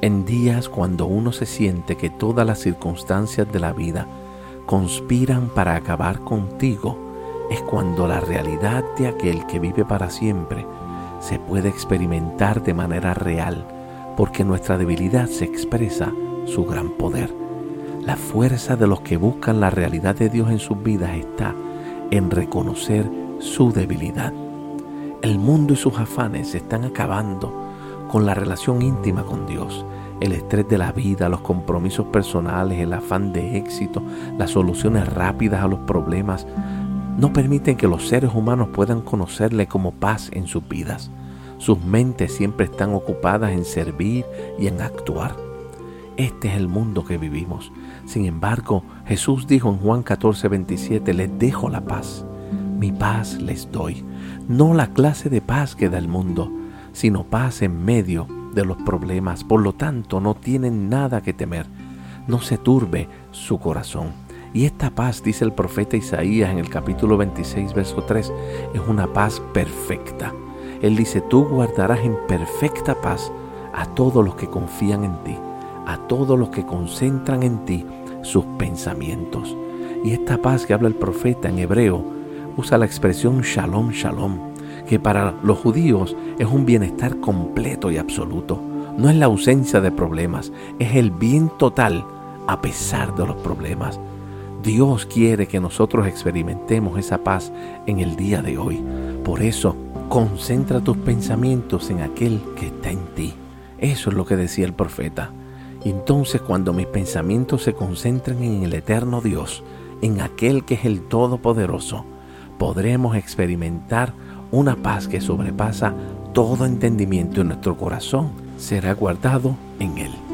En días cuando uno se siente que todas las circunstancias de la vida conspiran para acabar contigo, es cuando la realidad de aquel que vive para siempre se puede experimentar de manera real, porque nuestra debilidad se expresa su gran poder. La fuerza de los que buscan la realidad de Dios en sus vidas está en reconocer su debilidad. El mundo y sus afanes se están acabando con la relación íntima con Dios. El estrés de la vida, los compromisos personales, el afán de éxito, las soluciones rápidas a los problemas, no permiten que los seres humanos puedan conocerle como paz en sus vidas. Sus mentes siempre están ocupadas en servir y en actuar. Este es el mundo que vivimos. Sin embargo, Jesús dijo en Juan 14, 27, les dejo la paz. Mi paz les doy. No la clase de paz que da el mundo, sino paz en medio de los problemas. Por lo tanto, no tienen nada que temer. No se turbe su corazón. Y esta paz, dice el profeta Isaías en el capítulo 26, verso 3, es una paz perfecta. Él dice, tú guardarás en perfecta paz a todos los que confían en ti, a todos los que concentran en ti sus pensamientos. Y esta paz que habla el profeta en hebreo usa la expresión shalom, shalom, que para los judíos es un bienestar completo y absoluto. No es la ausencia de problemas, es el bien total a pesar de los problemas. Dios quiere que nosotros experimentemos esa paz en el día de hoy. Por eso, concentra tus pensamientos en aquel que está en ti. Eso es lo que decía el profeta. Entonces cuando mis pensamientos se concentren en el eterno Dios, en aquel que es el Todopoderoso, podremos experimentar una paz que sobrepasa todo entendimiento en nuestro corazón. Será guardado en Él.